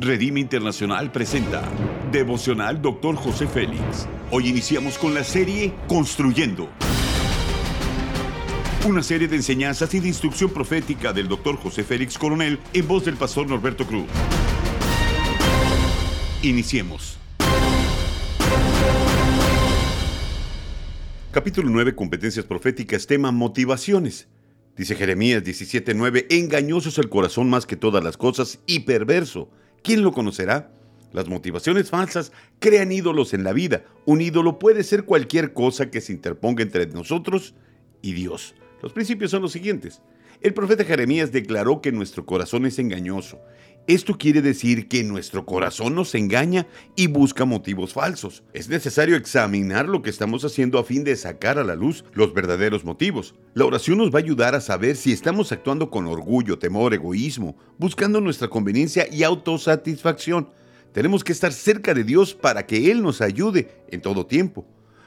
Redime Internacional presenta Devocional Dr. José Félix. Hoy iniciamos con la serie Construyendo. Una serie de enseñanzas y de instrucción profética del Dr. José Félix Coronel en voz del pastor Norberto Cruz. Iniciemos. Capítulo 9, Competencias Proféticas, tema Motivaciones. Dice Jeremías 17:9, engañoso es el corazón más que todas las cosas y perverso. ¿Quién lo conocerá? Las motivaciones falsas crean ídolos en la vida. Un ídolo puede ser cualquier cosa que se interponga entre nosotros y Dios. Los principios son los siguientes. El profeta Jeremías declaró que nuestro corazón es engañoso esto quiere decir que nuestro corazón nos engaña y busca motivos falsos. Es necesario examinar lo que estamos haciendo a fin de sacar a la luz los verdaderos motivos. La oración nos va a ayudar a saber si estamos actuando con orgullo, temor, egoísmo, buscando nuestra conveniencia y autosatisfacción. Tenemos que estar cerca de Dios para que Él nos ayude en todo tiempo.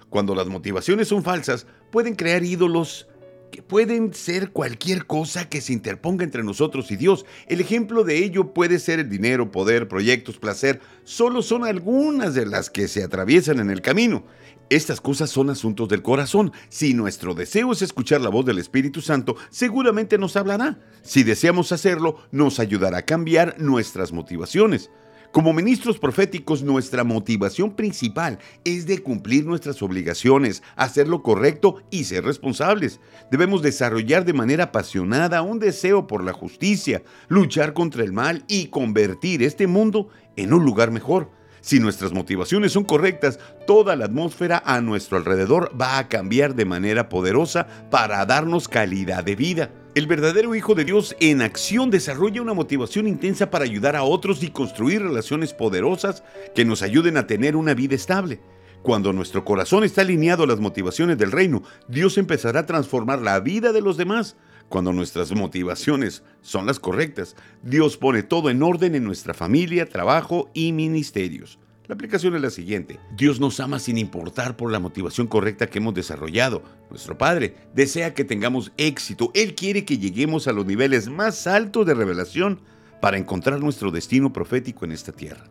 Cuando las motivaciones son falsas, pueden crear ídolos que pueden ser cualquier cosa que se interponga entre nosotros y Dios. El ejemplo de ello puede ser el dinero, poder, proyectos, placer. Solo son algunas de las que se atraviesan en el camino. Estas cosas son asuntos del corazón. Si nuestro deseo es escuchar la voz del Espíritu Santo, seguramente nos hablará. Si deseamos hacerlo, nos ayudará a cambiar nuestras motivaciones. Como ministros proféticos, nuestra motivación principal es de cumplir nuestras obligaciones, hacer lo correcto y ser responsables. Debemos desarrollar de manera apasionada un deseo por la justicia, luchar contra el mal y convertir este mundo en un lugar mejor. Si nuestras motivaciones son correctas, toda la atmósfera a nuestro alrededor va a cambiar de manera poderosa para darnos calidad de vida. El verdadero Hijo de Dios en acción desarrolla una motivación intensa para ayudar a otros y construir relaciones poderosas que nos ayuden a tener una vida estable. Cuando nuestro corazón está alineado a las motivaciones del reino, Dios empezará a transformar la vida de los demás. Cuando nuestras motivaciones son las correctas, Dios pone todo en orden en nuestra familia, trabajo y ministerios. La aplicación es la siguiente. Dios nos ama sin importar por la motivación correcta que hemos desarrollado. Nuestro Padre desea que tengamos éxito. Él quiere que lleguemos a los niveles más altos de revelación para encontrar nuestro destino profético en esta tierra.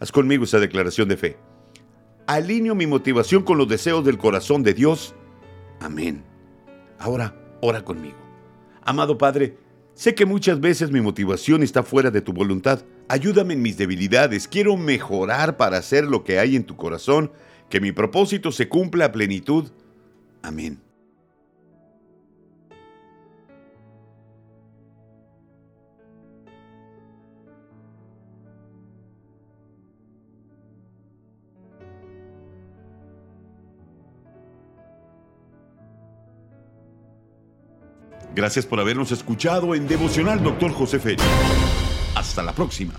Haz conmigo esa declaración de fe. Alineo mi motivación con los deseos del corazón de Dios. Amén. Ahora, ora conmigo. Amado Padre, sé que muchas veces mi motivación está fuera de tu voluntad. Ayúdame en mis debilidades. Quiero mejorar para hacer lo que hay en tu corazón, que mi propósito se cumpla a plenitud. Amén. Gracias por habernos escuchado en Devocional Dr. José Félix. Hasta la próxima.